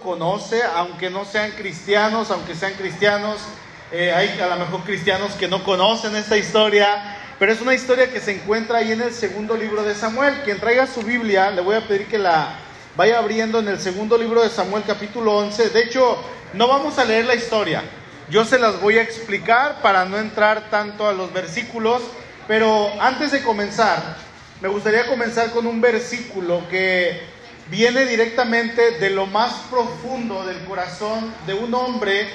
conoce, aunque no sean cristianos, aunque sean cristianos, eh, hay a lo mejor cristianos que no conocen esta historia, pero es una historia que se encuentra ahí en el segundo libro de Samuel. Quien traiga su Biblia, le voy a pedir que la vaya abriendo en el segundo libro de Samuel capítulo 11. De hecho, no vamos a leer la historia, yo se las voy a explicar para no entrar tanto a los versículos, pero antes de comenzar, me gustaría comenzar con un versículo que viene directamente de lo más profundo del corazón de un hombre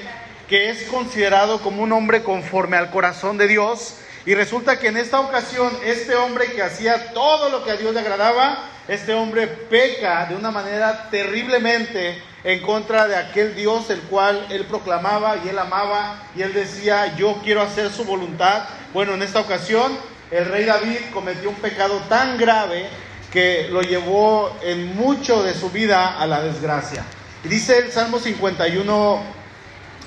que es considerado como un hombre conforme al corazón de Dios. Y resulta que en esta ocasión este hombre que hacía todo lo que a Dios le agradaba, este hombre peca de una manera terriblemente en contra de aquel Dios el cual él proclamaba y él amaba y él decía, yo quiero hacer su voluntad. Bueno, en esta ocasión el rey David cometió un pecado tan grave que lo llevó en mucho de su vida a la desgracia. Y dice el Salmo 51,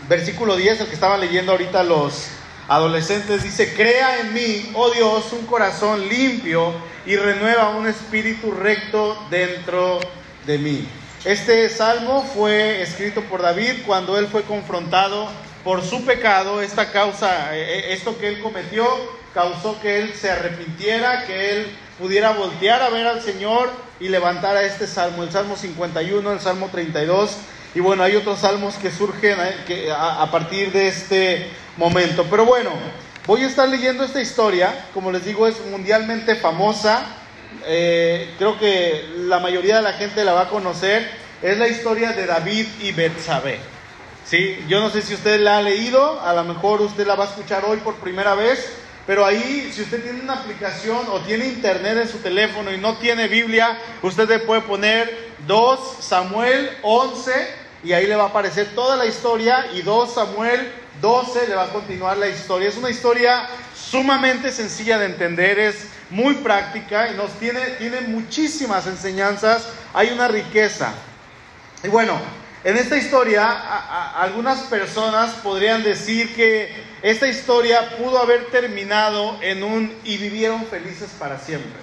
versículo 10, el que estaban leyendo ahorita los adolescentes, dice, crea en mí, oh Dios, un corazón limpio y renueva un espíritu recto dentro de mí. Este salmo fue escrito por David cuando él fue confrontado por su pecado, esta causa, eh, eh, esto que él cometió, causó que él se arrepintiera, que él pudiera voltear a ver al Señor y levantar a este salmo, el Salmo 51, el Salmo 32, y bueno, hay otros salmos que surgen eh, a partir de este momento. Pero bueno, voy a estar leyendo esta historia, como les digo, es mundialmente famosa, eh, creo que la mayoría de la gente la va a conocer, es la historia de David y Betsabé. ¿Sí? Yo no sé si usted la ha leído, a lo mejor usted la va a escuchar hoy por primera vez, pero ahí si usted tiene una aplicación o tiene internet en su teléfono y no tiene Biblia, usted le puede poner 2 Samuel 11 y ahí le va a aparecer toda la historia y 2 Samuel 12 le va a continuar la historia. Es una historia sumamente sencilla de entender, es muy práctica y nos tiene, tiene muchísimas enseñanzas, hay una riqueza. Y bueno, en esta historia algunas personas podrían decir que esta historia pudo haber terminado en un y vivieron felices para siempre.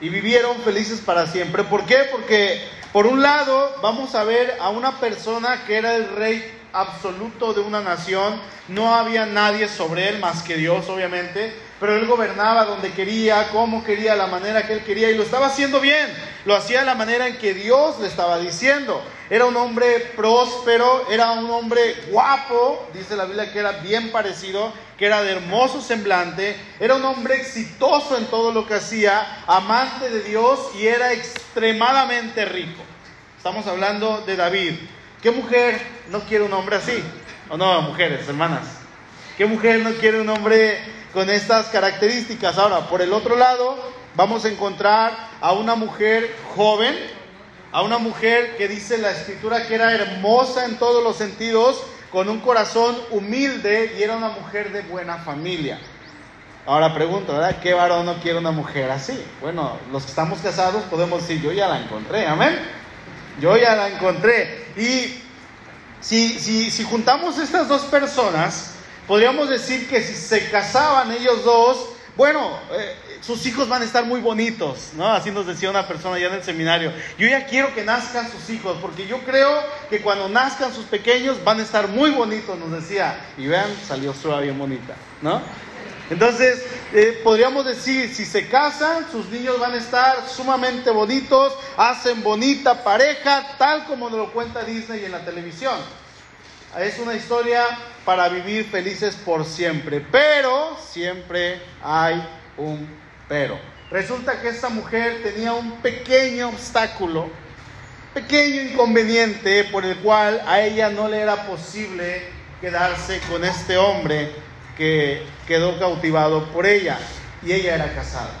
Y vivieron felices para siempre. ¿Por qué? Porque por un lado vamos a ver a una persona que era el rey absoluto de una nación, no había nadie sobre él más que Dios, obviamente, pero él gobernaba donde quería, como quería, la manera que él quería, y lo estaba haciendo bien, lo hacía de la manera en que Dios le estaba diciendo. Era un hombre próspero, era un hombre guapo, dice la Biblia que era bien parecido, que era de hermoso semblante, era un hombre exitoso en todo lo que hacía, amante de Dios y era extremadamente rico. Estamos hablando de David. ¿Qué mujer no quiere un hombre así? ¿O no, mujeres, hermanas? ¿Qué mujer no quiere un hombre con estas características? Ahora, por el otro lado, vamos a encontrar a una mujer joven, a una mujer que dice la escritura que era hermosa en todos los sentidos, con un corazón humilde y era una mujer de buena familia. Ahora pregunto, ¿verdad? ¿Qué varón no quiere una mujer así? Bueno, los que estamos casados podemos decir, yo ya la encontré, amén. Yo ya la encontré. Y si, si, si juntamos estas dos personas, podríamos decir que si se casaban ellos dos, bueno, eh, sus hijos van a estar muy bonitos, ¿no? Así nos decía una persona ya en el seminario. Yo ya quiero que nazcan sus hijos, porque yo creo que cuando nazcan sus pequeños van a estar muy bonitos, nos decía. Y vean, salió Sura bien bonita, ¿no? Entonces, eh, podríamos decir, si se casan, sus niños van a estar sumamente bonitos, hacen bonita pareja, tal como nos lo cuenta Disney en la televisión. Es una historia para vivir felices por siempre, pero siempre hay un pero. Resulta que esta mujer tenía un pequeño obstáculo, pequeño inconveniente por el cual a ella no le era posible quedarse con este hombre que quedó cautivado por ella y ella era casada.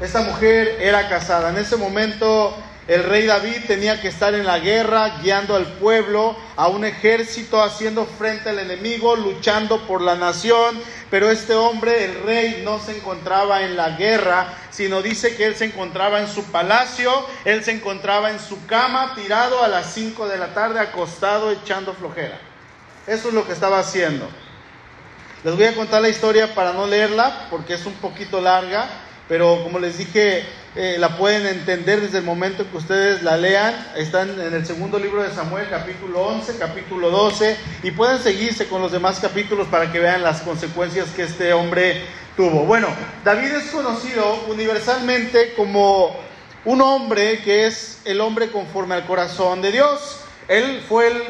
Esta mujer era casada. En ese momento el rey David tenía que estar en la guerra, guiando al pueblo, a un ejército, haciendo frente al enemigo, luchando por la nación. Pero este hombre, el rey, no se encontraba en la guerra, sino dice que él se encontraba en su palacio, él se encontraba en su cama, tirado a las 5 de la tarde, acostado, echando flojera. Eso es lo que estaba haciendo. Les voy a contar la historia para no leerla, porque es un poquito larga, pero como les dije, eh, la pueden entender desde el momento en que ustedes la lean. Están en el segundo libro de Samuel, capítulo 11, capítulo 12, y pueden seguirse con los demás capítulos para que vean las consecuencias que este hombre tuvo. Bueno, David es conocido universalmente como un hombre que es el hombre conforme al corazón de Dios. Él fue el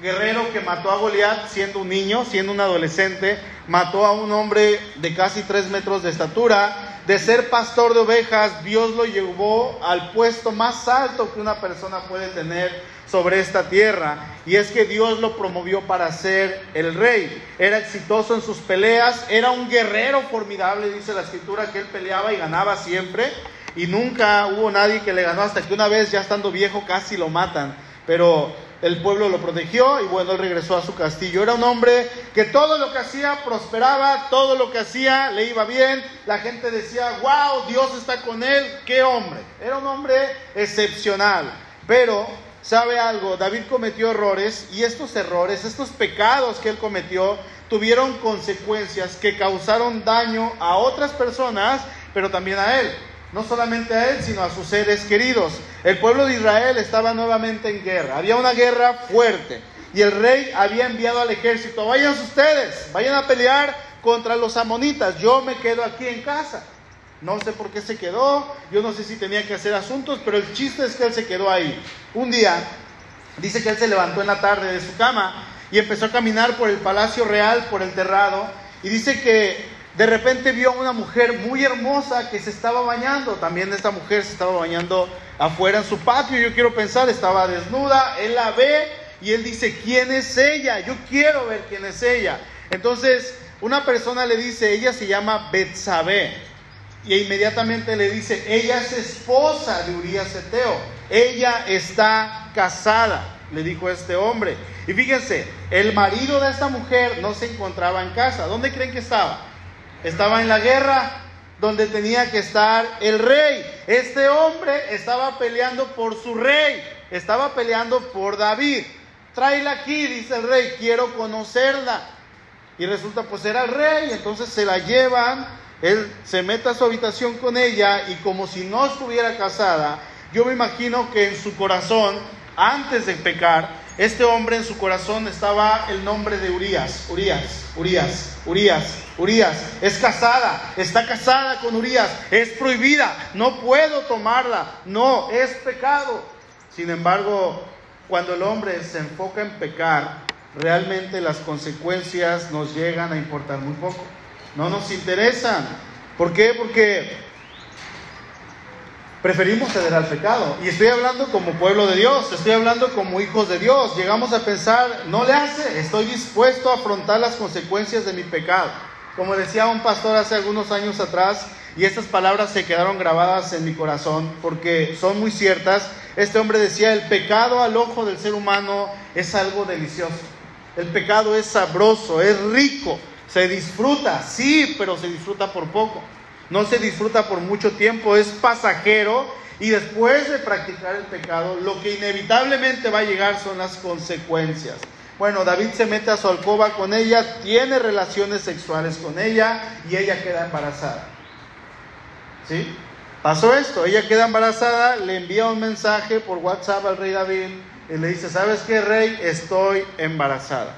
guerrero que mató a Goliat siendo un niño, siendo un adolescente, mató a un hombre de casi tres metros de estatura. De ser pastor de ovejas, Dios lo llevó al puesto más alto que una persona puede tener sobre esta tierra. Y es que Dios lo promovió para ser el rey. Era exitoso en sus peleas, era un guerrero formidable, dice la escritura, que él peleaba y ganaba siempre. Y nunca hubo nadie que le ganó hasta que una vez, ya estando viejo, casi lo matan. Pero el pueblo lo protegió y bueno, él regresó a su castillo. Era un hombre que todo lo que hacía prosperaba, todo lo que hacía le iba bien. La gente decía, wow, Dios está con él, qué hombre. Era un hombre excepcional. Pero, ¿sabe algo? David cometió errores y estos errores, estos pecados que él cometió, tuvieron consecuencias que causaron daño a otras personas, pero también a él no solamente a él, sino a sus seres queridos. El pueblo de Israel estaba nuevamente en guerra, había una guerra fuerte y el rey había enviado al ejército, vayan ustedes, vayan a pelear contra los amonitas, yo me quedo aquí en casa. No sé por qué se quedó, yo no sé si tenía que hacer asuntos, pero el chiste es que él se quedó ahí. Un día, dice que él se levantó en la tarde de su cama y empezó a caminar por el palacio real, por el terrado, y dice que de repente vio a una mujer muy hermosa que se estaba bañando. También esta mujer se estaba bañando afuera en su patio. Yo quiero pensar, estaba desnuda. Él la ve y él dice, ¿quién es ella? Yo quiero ver quién es ella. Entonces, una persona le dice, ella se llama Betsabé. Y inmediatamente le dice, ella es esposa de Urias Eteo. Ella está casada, le dijo este hombre. Y fíjense, el marido de esta mujer no se encontraba en casa. ¿Dónde creen que estaba? Estaba en la guerra donde tenía que estar el rey. Este hombre estaba peleando por su rey, estaba peleando por David. Tráela aquí, dice el rey, quiero conocerla. Y resulta pues era el rey, entonces se la llevan, él se mete a su habitación con ella y como si no estuviera casada, yo me imagino que en su corazón, antes de pecar, este hombre en su corazón estaba el nombre de Urias, Urias, Urias, Urias, Urias. Es casada, está casada con Urias, es prohibida, no puedo tomarla, no, es pecado. Sin embargo, cuando el hombre se enfoca en pecar, realmente las consecuencias nos llegan a importar muy poco. No nos interesan. ¿Por qué? Porque preferimos ceder al pecado. Y estoy hablando como pueblo de Dios, estoy hablando como hijos de Dios. Llegamos a pensar, no le hace, estoy dispuesto a afrontar las consecuencias de mi pecado. Como decía un pastor hace algunos años atrás, y estas palabras se quedaron grabadas en mi corazón porque son muy ciertas, este hombre decía, el pecado al ojo del ser humano es algo delicioso. El pecado es sabroso, es rico, se disfruta, sí, pero se disfruta por poco no se disfruta por mucho tiempo, es pasajero y después de practicar el pecado, lo que inevitablemente va a llegar son las consecuencias. Bueno, David se mete a su alcoba con ella, tiene relaciones sexuales con ella y ella queda embarazada. ¿Sí? Pasó esto, ella queda embarazada, le envía un mensaje por WhatsApp al rey David y le dice, ¿sabes qué, rey? Estoy embarazada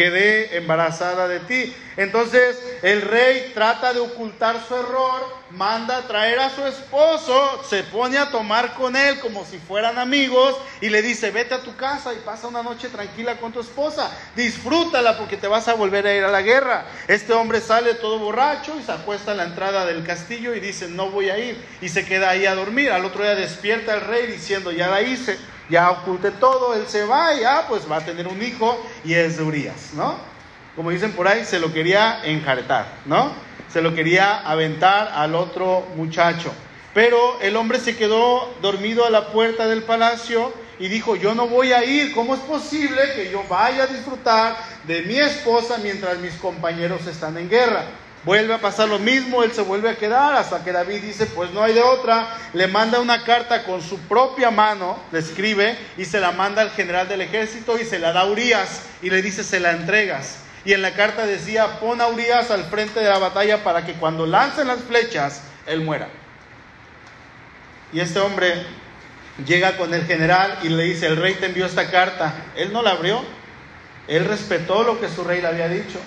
quedé embarazada de ti. Entonces el rey trata de ocultar su error, manda a traer a su esposo, se pone a tomar con él como si fueran amigos y le dice, vete a tu casa y pasa una noche tranquila con tu esposa, disfrútala porque te vas a volver a ir a la guerra. Este hombre sale todo borracho y se acuesta a la entrada del castillo y dice, no voy a ir y se queda ahí a dormir. Al otro día despierta el rey diciendo, ya la hice ya oculte todo, él se va y ah, pues va a tener un hijo y es de Urias, ¿no? Como dicen por ahí, se lo quería enjaretar, ¿no? Se lo quería aventar al otro muchacho. Pero el hombre se quedó dormido a la puerta del palacio y dijo, yo no voy a ir, ¿cómo es posible que yo vaya a disfrutar de mi esposa mientras mis compañeros están en guerra? Vuelve a pasar lo mismo, él se vuelve a quedar hasta que David dice, pues no hay de otra, le manda una carta con su propia mano, le escribe y se la manda al general del ejército y se la da a Urias y le dice, se la entregas. Y en la carta decía, pon a Urias al frente de la batalla para que cuando lancen las flechas, él muera. Y este hombre llega con el general y le dice, el rey te envió esta carta. Él no la abrió, él respetó lo que su rey le había dicho.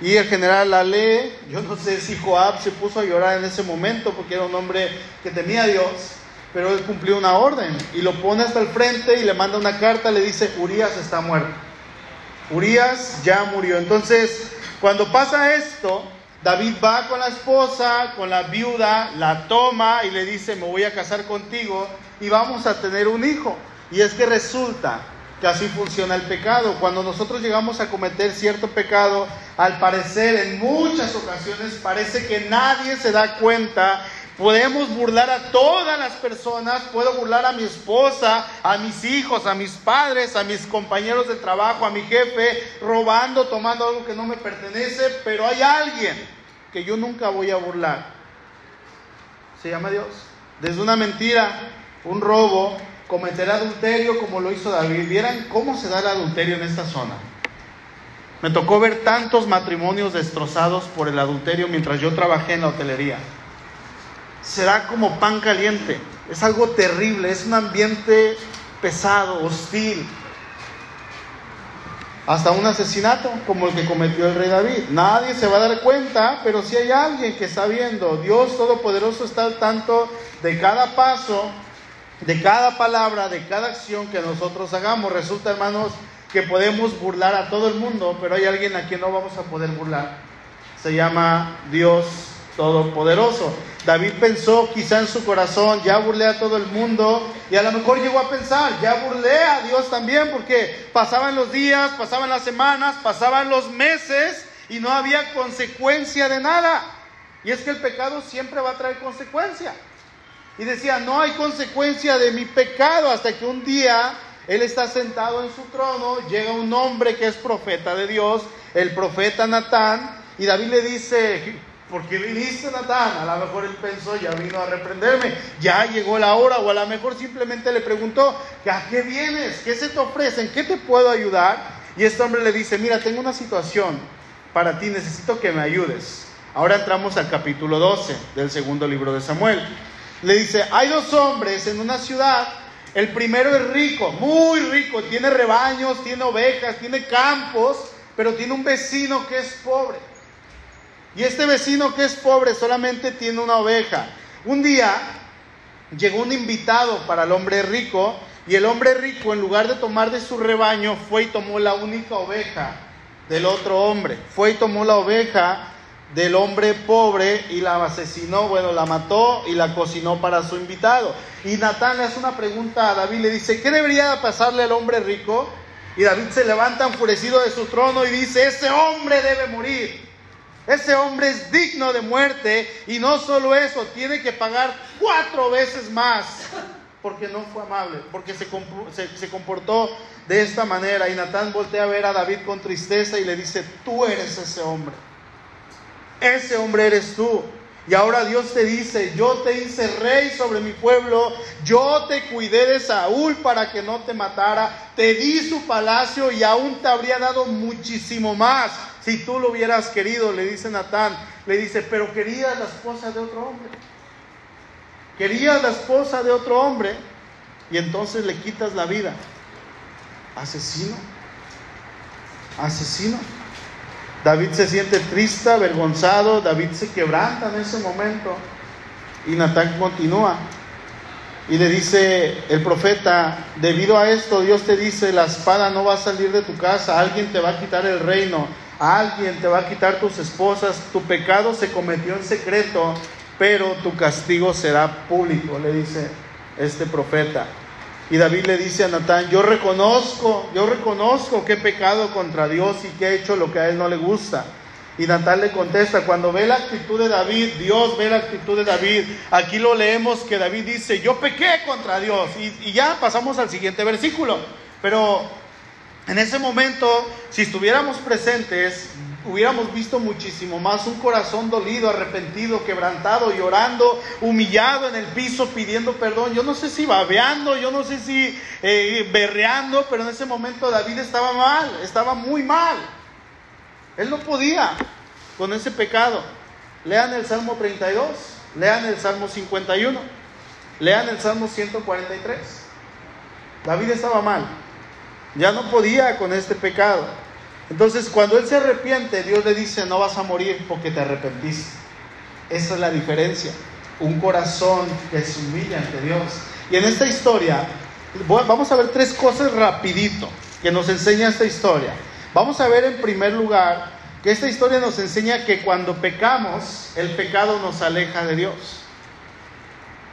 Y el general la lee, yo no sé si Joab se puso a llorar en ese momento porque era un hombre que temía a Dios, pero él cumplió una orden y lo pone hasta el frente y le manda una carta, le dice, Urias está muerto. Urias ya murió. Entonces, cuando pasa esto, David va con la esposa, con la viuda, la toma y le dice, me voy a casar contigo y vamos a tener un hijo. Y es que resulta que así funciona el pecado. Cuando nosotros llegamos a cometer cierto pecado, al parecer en muchas ocasiones parece que nadie se da cuenta. Podemos burlar a todas las personas, puedo burlar a mi esposa, a mis hijos, a mis padres, a mis compañeros de trabajo, a mi jefe, robando, tomando algo que no me pertenece, pero hay alguien que yo nunca voy a burlar. Se llama Dios. Desde una mentira, un robo, cometer adulterio como lo hizo David. Vieran cómo se da el adulterio en esta zona. Me tocó ver tantos matrimonios destrozados por el adulterio mientras yo trabajé en la hotelería. Será como pan caliente. Es algo terrible, es un ambiente pesado, hostil. Hasta un asesinato como el que cometió el rey David. Nadie se va a dar cuenta, pero si hay alguien que está viendo, Dios Todopoderoso está al tanto de cada paso de cada palabra, de cada acción que nosotros hagamos. Resulta, hermanos, que podemos burlar a todo el mundo, pero hay alguien a quien no vamos a poder burlar. Se llama Dios Todopoderoso. David pensó quizá en su corazón, ya burlé a todo el mundo y a lo mejor llegó a pensar, ya burlé a Dios también porque pasaban los días, pasaban las semanas, pasaban los meses y no había consecuencia de nada. Y es que el pecado siempre va a traer consecuencia. Y decía, no hay consecuencia de mi pecado hasta que un día él está sentado en su trono, llega un hombre que es profeta de Dios, el profeta Natán, y David le dice, ¿por qué viniste Natán? A lo mejor él pensó, ya vino a reprenderme, ya llegó la hora, o a lo mejor simplemente le preguntó, ¿a qué vienes? ¿Qué se te ofrece? ¿En qué te puedo ayudar? Y este hombre le dice, mira, tengo una situación para ti, necesito que me ayudes. Ahora entramos al capítulo 12 del segundo libro de Samuel le dice, hay dos hombres en una ciudad, el primero es rico, muy rico, tiene rebaños, tiene ovejas, tiene campos, pero tiene un vecino que es pobre. Y este vecino que es pobre solamente tiene una oveja. Un día llegó un invitado para el hombre rico y el hombre rico en lugar de tomar de su rebaño fue y tomó la única oveja del otro hombre. Fue y tomó la oveja del hombre pobre y la asesinó, bueno, la mató y la cocinó para su invitado. Y Natán le hace una pregunta a David, le dice, ¿qué debería pasarle al hombre rico? Y David se levanta enfurecido de su trono y dice, ese hombre debe morir. Ese hombre es digno de muerte y no solo eso, tiene que pagar cuatro veces más porque no fue amable, porque se, se comportó de esta manera. Y Natán voltea a ver a David con tristeza y le dice, tú eres ese hombre. Ese hombre eres tú. Y ahora Dios te dice, yo te hice rey sobre mi pueblo, yo te cuidé de Saúl para que no te matara, te di su palacio y aún te habría dado muchísimo más si tú lo hubieras querido, le dice Natán. Le dice, pero querías la esposa de otro hombre. Querías la esposa de otro hombre y entonces le quitas la vida. Asesino. Asesino. David se siente triste, avergonzado, David se quebranta en ese momento y Natán continúa y le dice el profeta, debido a esto Dios te dice, la espada no va a salir de tu casa, alguien te va a quitar el reino, alguien te va a quitar tus esposas, tu pecado se cometió en secreto, pero tu castigo será público, le dice este profeta. Y David le dice a Natán, yo reconozco, yo reconozco que he pecado contra Dios y que he hecho lo que a él no le gusta. Y Natán le contesta, cuando ve la actitud de David, Dios ve la actitud de David. Aquí lo leemos que David dice, yo pequé contra Dios. Y, y ya pasamos al siguiente versículo. Pero en ese momento, si estuviéramos presentes, hubiéramos visto muchísimo más un corazón dolido, arrepentido, quebrantado, llorando, humillado en el piso, pidiendo perdón. Yo no sé si babeando, yo no sé si eh, berreando, pero en ese momento David estaba mal, estaba muy mal. Él no podía con ese pecado. Lean el Salmo 32. lean el Salmo 51, lean el Salmo 143. David estaba mal, ya no podía con este pecado. Entonces cuando él se arrepiente, Dios le dice, no vas a morir porque te arrepentiste. Esa es la diferencia. Un corazón que se humilla ante Dios. Y en esta historia, vamos a ver tres cosas rapidito que nos enseña esta historia. Vamos a ver en primer lugar que esta historia nos enseña que cuando pecamos, el pecado nos aleja de Dios.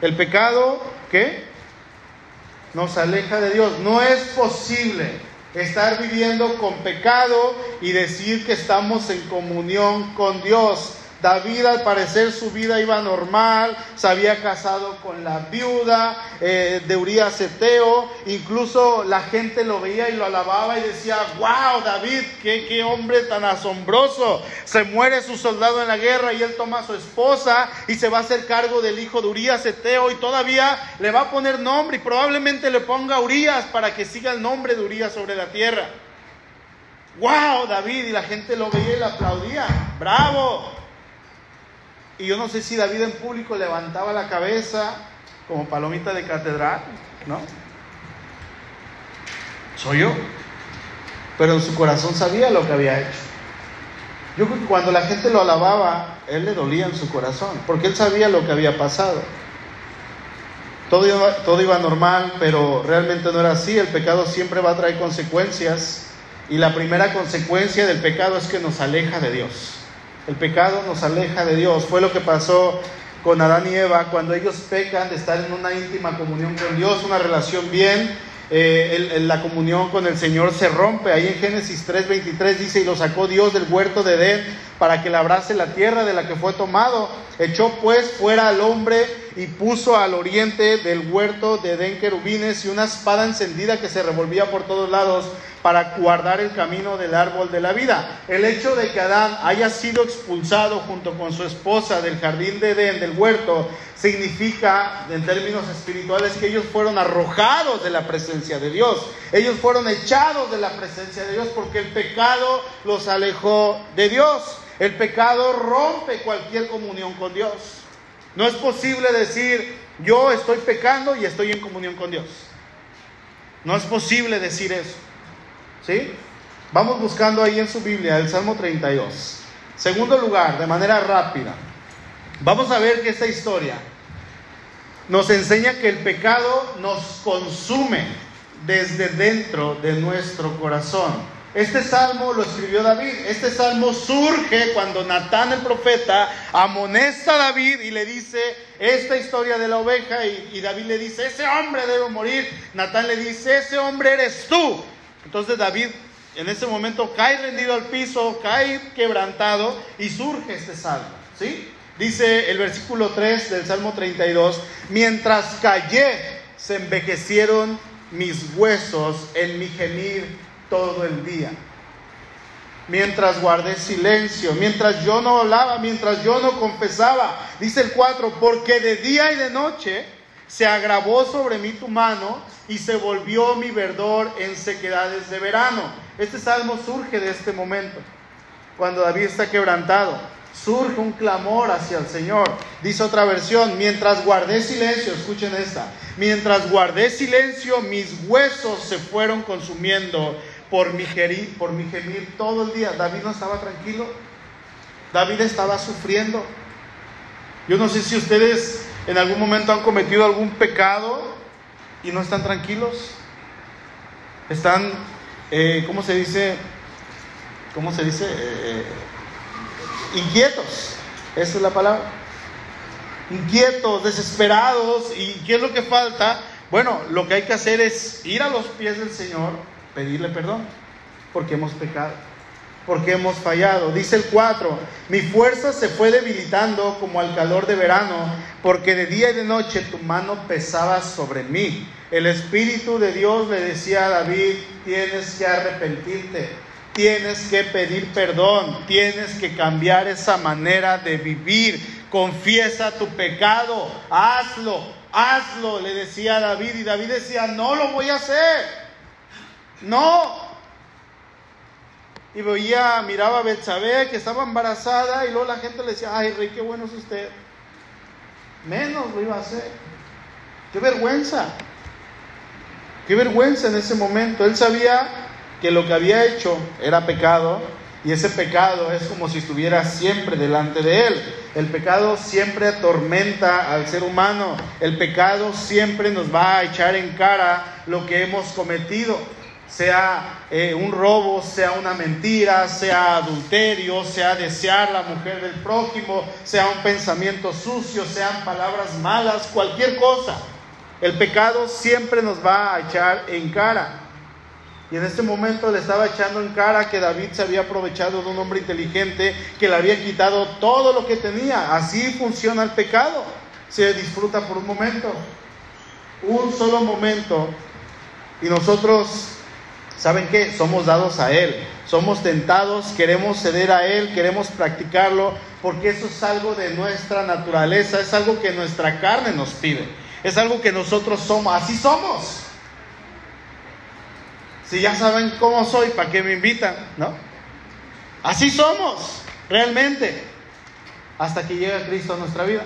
El pecado, ¿qué? Nos aleja de Dios. No es posible estar viviendo con pecado y decir que estamos en comunión con Dios. David al parecer su vida iba normal, se había casado con la viuda eh, de Urias Eteo, incluso la gente lo veía y lo alababa y decía, wow David, qué, hombre tan asombroso, se muere su soldado en la guerra y él toma a su esposa y se va a hacer cargo del hijo de Urias Eteo y todavía le va a poner nombre y probablemente le ponga Urias para que siga el nombre de Urias sobre la tierra. ¡Wow, David! Y la gente lo veía y le aplaudía. ¡Bravo! Y yo no sé si David en público levantaba la cabeza como palomita de catedral, ¿no? Soy yo. Pero en su corazón sabía lo que había hecho. Yo creo que cuando la gente lo alababa, él le dolía en su corazón, porque él sabía lo que había pasado. Todo iba, todo iba normal, pero realmente no era así. El pecado siempre va a traer consecuencias. Y la primera consecuencia del pecado es que nos aleja de Dios. El pecado nos aleja de Dios. Fue lo que pasó con Adán y Eva cuando ellos pecan de estar en una íntima comunión con Dios, una relación bien. Eh, la comunión con el Señor se rompe. Ahí en Génesis 3:23 dice, y lo sacó Dios del huerto de Edén para que labrase la tierra de la que fue tomado. Echó pues fuera al hombre y puso al oriente del huerto de Edén querubines y una espada encendida que se revolvía por todos lados para guardar el camino del árbol de la vida. El hecho de que Adán haya sido expulsado junto con su esposa del jardín de Edén, del huerto, significa en términos espirituales que ellos fueron arrojados de la presencia de Dios. Ellos fueron echados de la presencia de Dios porque el pecado los alejó de Dios. El pecado rompe cualquier comunión con Dios. No es posible decir, yo estoy pecando y estoy en comunión con Dios. No es posible decir eso. ¿Sí? Vamos buscando ahí en su Biblia el Salmo 32. Segundo lugar, de manera rápida. Vamos a ver que esta historia nos enseña que el pecado nos consume desde dentro de nuestro corazón. Este salmo lo escribió David. Este salmo surge cuando Natán el profeta amonesta a David y le dice esta historia de la oveja y, David le dice, ese hombre debe morir. Natán le dice, ese hombre eres tú. Entonces David en ese momento cae rendido al piso, cae quebrantado y surge este salmo. ¿sí? Dice el versículo 3 del Salmo 32, mientras callé, se envejecieron mis huesos en mi gemir todo el día. Mientras guardé silencio, mientras yo no hablaba, mientras yo no confesaba. Dice el 4, porque de día y de noche se agravó sobre mí tu mano y se volvió mi verdor en sequedades de verano. Este salmo surge de este momento, cuando David está quebrantado. Surge un clamor hacia el Señor. Dice otra versión, mientras guardé silencio, escuchen esta, mientras guardé silencio, mis huesos se fueron consumiendo por mi, por mi gemir todo el día. David no estaba tranquilo, David estaba sufriendo. Yo no sé si ustedes en algún momento han cometido algún pecado y no están tranquilos. Están, eh, ¿cómo se dice? ¿Cómo se dice? Eh, inquietos. Esa es la palabra. Inquietos, desesperados. ¿Y qué es lo que falta? Bueno, lo que hay que hacer es ir a los pies del Señor, pedirle perdón, porque hemos pecado porque hemos fallado. Dice el 4, mi fuerza se fue debilitando como al calor de verano, porque de día y de noche tu mano pesaba sobre mí. El Espíritu de Dios le decía a David, tienes que arrepentirte, tienes que pedir perdón, tienes que cambiar esa manera de vivir, confiesa tu pecado, hazlo, hazlo, le decía David, y David decía, no lo voy a hacer. No, y veía, miraba a Betsabé que estaba embarazada y luego la gente le decía, ay rey, qué bueno es usted. menos lo iba a hacer. Qué vergüenza. Qué vergüenza en ese momento. Él sabía que lo que había hecho era pecado y ese pecado es como si estuviera siempre delante de él. El pecado siempre atormenta al ser humano. El pecado siempre nos va a echar en cara lo que hemos cometido. Sea eh, un robo, sea una mentira, sea adulterio, sea desear la mujer del prójimo, sea un pensamiento sucio, sean palabras malas, cualquier cosa. El pecado siempre nos va a echar en cara. Y en este momento le estaba echando en cara que David se había aprovechado de un hombre inteligente que le había quitado todo lo que tenía. Así funciona el pecado. Se disfruta por un momento, un solo momento. Y nosotros, ¿saben qué? Somos dados a Él. Somos tentados, queremos ceder a Él, queremos practicarlo, porque eso es algo de nuestra naturaleza, es algo que nuestra carne nos pide, es algo que nosotros somos, así somos. Si ya saben cómo soy, ¿para qué me invitan? ¿No? Así somos, realmente. Hasta que llega Cristo a nuestra vida.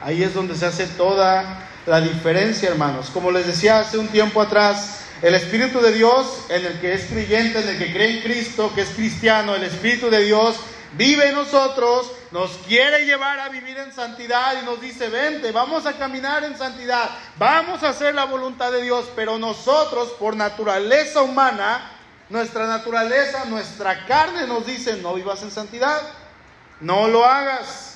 Ahí es donde se hace toda la diferencia, hermanos. Como les decía hace un tiempo atrás, el Espíritu de Dios, en el que es creyente, en el que cree en Cristo, que es cristiano, el Espíritu de Dios vive en nosotros, nos quiere llevar a vivir en santidad y nos dice, vente, vamos a caminar en santidad, vamos a hacer la voluntad de Dios, pero nosotros por naturaleza humana, nuestra naturaleza, nuestra carne nos dice, no vivas en santidad, no lo hagas.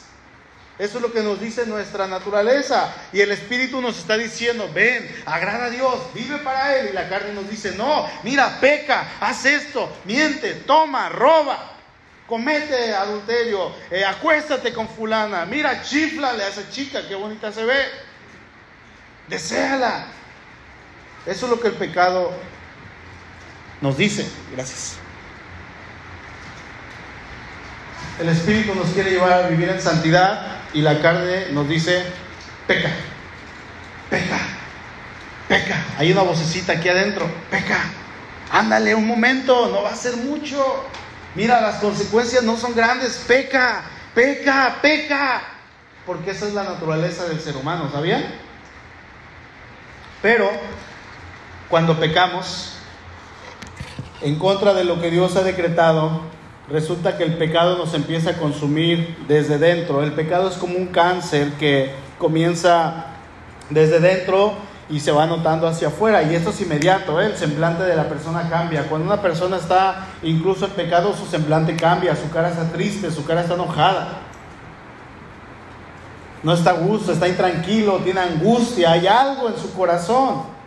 Eso es lo que nos dice nuestra naturaleza. Y el Espíritu nos está diciendo, ven, agrada a Dios, vive para Él. Y la carne nos dice, no, mira, peca, haz esto, miente, toma, roba comete adulterio, eh, acuéstate con fulana, mira, chiflale a esa chica, qué bonita se ve, deséala. Eso es lo que el pecado nos dice. Gracias. El Espíritu nos quiere llevar a vivir en santidad y la carne nos dice, peca, peca, peca. Hay una vocecita aquí adentro, peca. Ándale un momento, no va a ser mucho. Mira, las consecuencias no son grandes. Peca, peca, peca. Porque esa es la naturaleza del ser humano, ¿sabían? Pero cuando pecamos en contra de lo que Dios ha decretado, resulta que el pecado nos empieza a consumir desde dentro. El pecado es como un cáncer que comienza desde dentro y se va notando hacia afuera. Y esto es inmediato, ¿eh? el semblante de la persona cambia. Cuando una persona está incluso en pecado, su semblante cambia, su cara está triste, su cara está enojada. No está a gusto, está intranquilo, tiene angustia, hay algo en su corazón.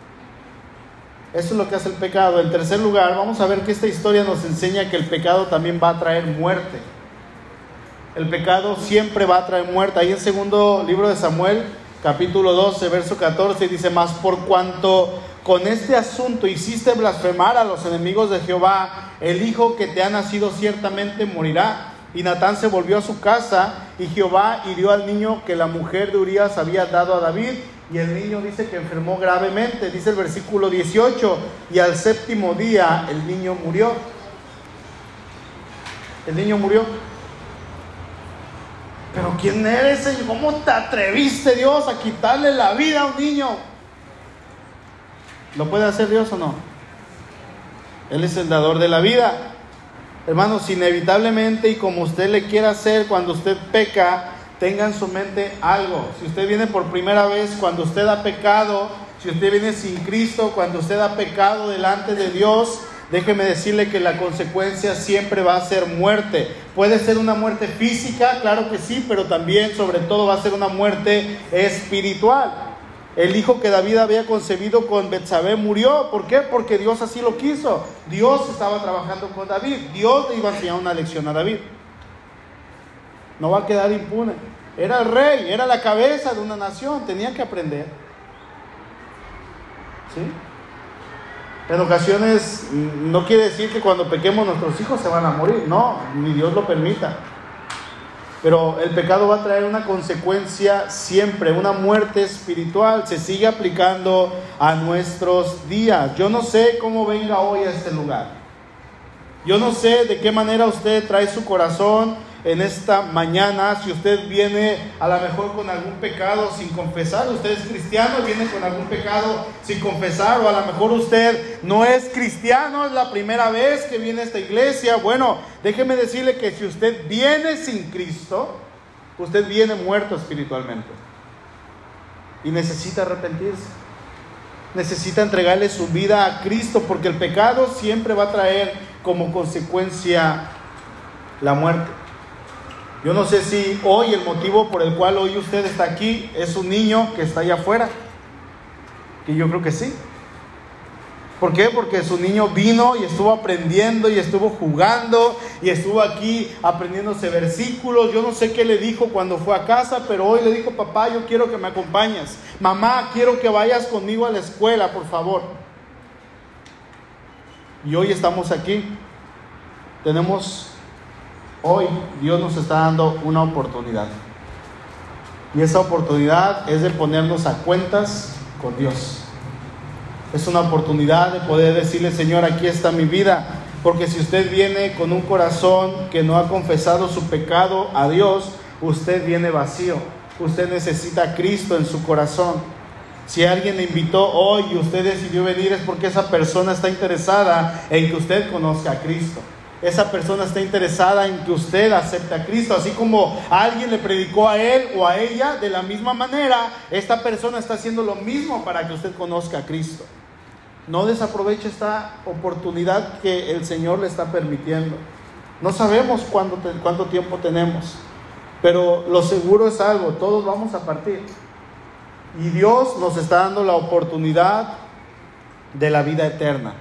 Eso es lo que hace el pecado. En tercer lugar, vamos a ver que esta historia nos enseña que el pecado también va a traer muerte. El pecado siempre va a traer muerte. Ahí en segundo libro de Samuel, capítulo 12, verso 14, dice, más por cuanto con este asunto hiciste blasfemar a los enemigos de Jehová, el hijo que te ha nacido ciertamente morirá. Y Natán se volvió a su casa y Jehová hirió al niño que la mujer de Urias había dado a David. Y el niño dice que enfermó gravemente, dice el versículo 18, y al séptimo día el niño murió. El niño murió. Pero ¿quién eres, Señor? ¿Cómo te atreviste, Dios, a quitarle la vida a un niño? ¿Lo puede hacer Dios o no? Él es el dador de la vida. Hermanos, inevitablemente y como usted le quiera hacer cuando usted peca, tenga en su mente algo. Si usted viene por primera vez, cuando usted ha pecado, si usted viene sin Cristo, cuando usted ha pecado delante de Dios, déjeme decirle que la consecuencia siempre va a ser muerte. Puede ser una muerte física, claro que sí, pero también sobre todo va a ser una muerte espiritual. El hijo que David había concebido con Betsabé murió. ¿Por qué? Porque Dios así lo quiso. Dios estaba trabajando con David. Dios le iba a enseñar una lección a David. No va a quedar impune. Era el rey, era la cabeza de una nación. Tenía que aprender. ¿Sí? En ocasiones no quiere decir que cuando pequemos nuestros hijos se van a morir, no, ni Dios lo permita. Pero el pecado va a traer una consecuencia siempre, una muerte espiritual, se sigue aplicando a nuestros días. Yo no sé cómo venga hoy a este lugar. Yo no sé de qué manera usted trae su corazón en esta mañana, si usted viene a lo mejor con algún pecado sin confesar, usted es cristiano viene con algún pecado sin confesar, o a lo mejor usted no es cristiano, es la primera vez que viene a esta iglesia. Bueno, déjeme decirle que si usted viene sin Cristo, usted viene muerto espiritualmente y necesita arrepentirse. Necesita entregarle su vida a Cristo porque el pecado siempre va a traer como consecuencia la muerte. Yo no sé si hoy el motivo por el cual hoy usted está aquí es un niño que está allá afuera. Que yo creo que sí. ¿Por qué? Porque su niño vino y estuvo aprendiendo y estuvo jugando y estuvo aquí aprendiéndose versículos. Yo no sé qué le dijo cuando fue a casa, pero hoy le dijo, papá, yo quiero que me acompañes. Mamá, quiero que vayas conmigo a la escuela, por favor. Y hoy estamos aquí. Tenemos Hoy Dios nos está dando una oportunidad. Y esa oportunidad es de ponernos a cuentas con Dios. Es una oportunidad de poder decirle, Señor, aquí está mi vida. Porque si usted viene con un corazón que no ha confesado su pecado a Dios, usted viene vacío. Usted necesita a Cristo en su corazón. Si alguien le invitó hoy y usted decidió venir es porque esa persona está interesada en que usted conozca a Cristo esa persona está interesada en que usted acepte a Cristo, así como alguien le predicó a él o a ella, de la misma manera, esta persona está haciendo lo mismo para que usted conozca a Cristo. No desaproveche esta oportunidad que el Señor le está permitiendo. No sabemos cuánto, tiempo tenemos, pero lo seguro es algo, todos vamos a partir. Y Dios nos está dando la oportunidad de la vida eterna,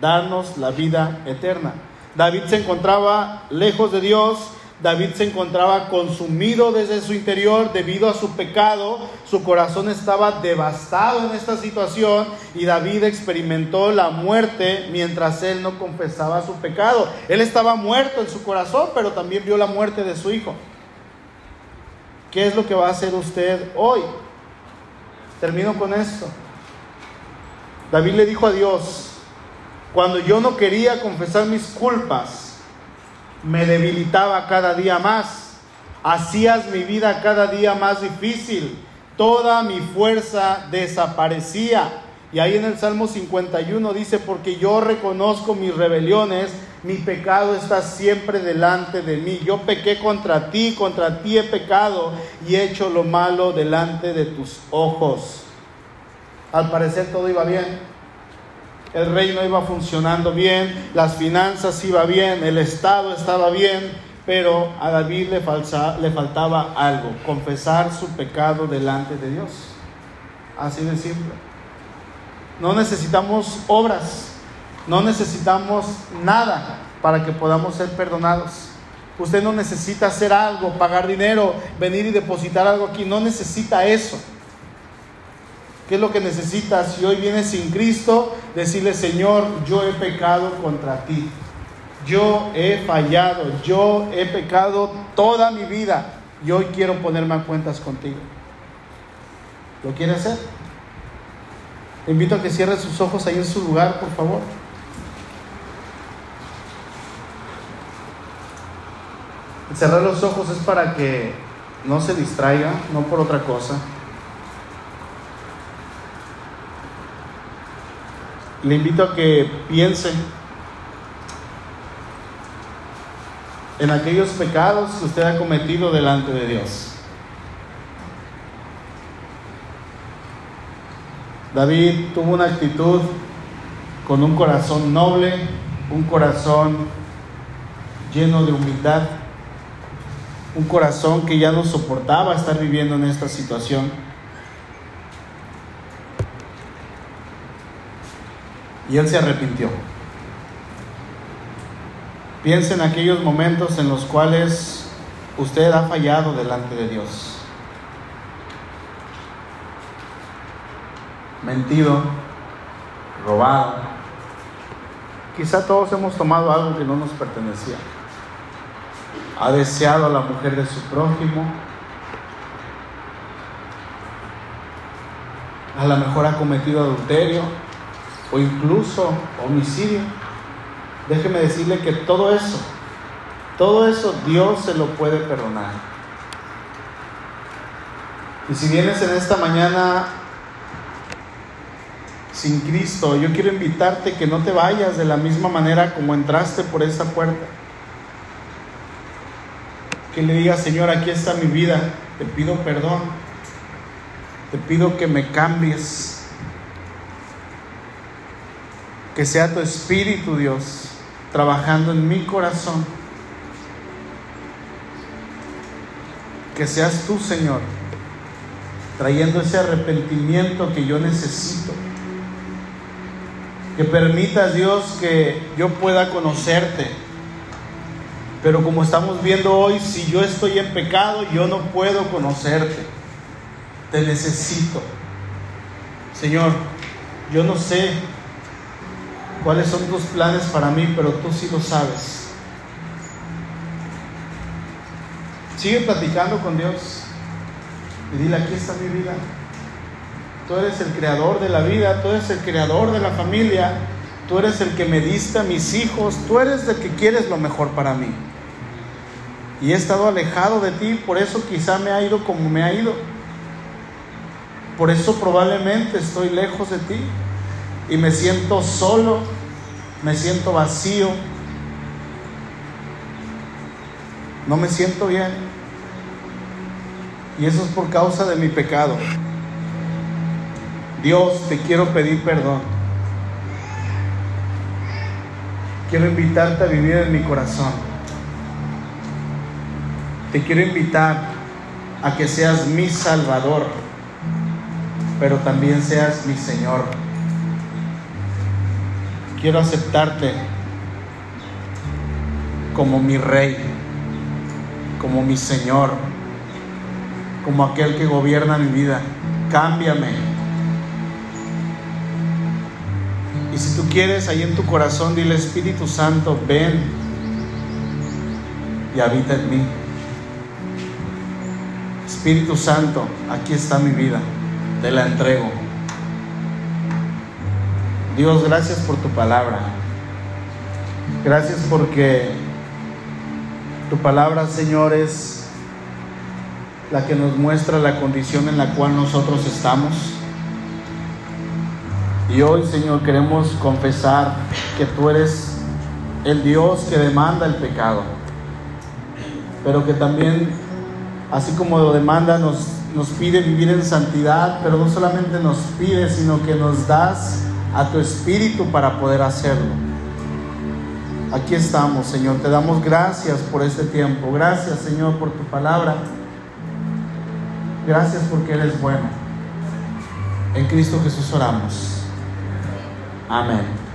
darnos la vida eterna. David se encontraba lejos de Dios, David se encontraba consumido desde su interior debido a su pecado, su corazón estaba devastado en esta situación y David experimentó la muerte mientras él no confesaba su pecado. Él estaba muerto en su corazón, pero también vio la muerte de su hijo. ¿Qué es lo que va a hacer usted hoy? Termino con esto. David le dijo a Dios, cuando yo no quería confesar mis culpas, me debilitaba cada día más. Hacías mi vida cada día más difícil. Toda mi fuerza desaparecía. Y ahí en el Salmo 51 dice, porque yo reconozco mis rebeliones, mi pecado está siempre delante de mí. Yo pequé contra ti, contra ti he pecado y he hecho lo malo delante de tus ojos. Al parecer todo iba bien el reino iba funcionando bien, las finanzas iba bien, el Estado estaba bien, pero a David le, le faltaba algo, confesar su pecado delante de Dios. Así de simple. No necesitamos obras, no necesitamos nada para que podamos ser perdonados. Usted no necesita hacer algo, pagar dinero, venir y depositar algo aquí, no necesita eso. ¿Qué es lo que necesitas si hoy vienes sin Cristo? Decirle, Señor, yo he pecado contra ti. Yo he fallado, yo he pecado toda mi vida y hoy quiero ponerme a cuentas contigo. ¿Lo quiere hacer? invito a que cierre sus ojos ahí en su lugar, por favor. Cerrar los ojos es para que no se distraiga, no por otra cosa. Le invito a que piense en aquellos pecados que usted ha cometido delante de Dios. David tuvo una actitud con un corazón noble, un corazón lleno de humildad, un corazón que ya no soportaba estar viviendo en esta situación. Y él se arrepintió. Piensa en aquellos momentos en los cuales usted ha fallado delante de Dios. Mentido, robado. Quizá todos hemos tomado algo que no nos pertenecía. Ha deseado a la mujer de su prójimo. A lo mejor ha cometido adulterio o incluso homicidio. déjeme decirle que todo eso, todo eso Dios se lo puede perdonar. Y si vienes en esta mañana sin Cristo, yo quiero invitarte que no te vayas de la misma manera como entraste por esa puerta. Que le digas, Señor, aquí está mi vida, te pido perdón, te pido que me cambies, que sea tu Espíritu, Dios, trabajando en mi corazón. Que seas tú, Señor, trayendo ese arrepentimiento que yo necesito. Que permitas, Dios, que yo pueda conocerte. Pero como estamos viendo hoy, si yo estoy en pecado, yo no puedo conocerte. Te necesito. Señor, yo no sé cuáles son tus planes para mí, pero tú sí lo sabes. Sigue platicando con Dios y dile, aquí está mi vida. Tú eres el creador de la vida, tú eres el creador de la familia, tú eres el que me diste a mis hijos, tú eres el que quieres lo mejor para mí. Y he estado alejado de ti, por eso quizá me ha ido como me ha ido. Por eso probablemente estoy lejos de ti y me siento solo, me siento vacío, no me siento bien. Y eso es por causa de mi pecado. Dios, te quiero pedir perdón. Quiero invitarte a vivir en mi corazón. Te quiero invitar a que seas mi Salvador, pero también seas mi Señor. Quiero aceptarte como mi Rey, como mi Señor, como aquel que gobierna mi vida. Cámbiame. Y si tú quieres, ahí en tu corazón, dile Espíritu Santo, ven y habita en mí. Espíritu Santo, aquí está mi vida, te la entrego. Dios, gracias por tu palabra. Gracias porque tu palabra, Señor, es la que nos muestra la condición en la cual nosotros estamos. Y hoy, Señor, queremos confesar que tú eres el Dios que demanda el pecado, pero que también, así como lo demanda, nos, nos pide vivir en santidad, pero no solamente nos pide, sino que nos das a tu espíritu para poder hacerlo. Aquí estamos, Señor. Te damos gracias por este tiempo. Gracias, Señor, por tu palabra. Gracias porque eres bueno. En Cristo Jesús oramos. Amén.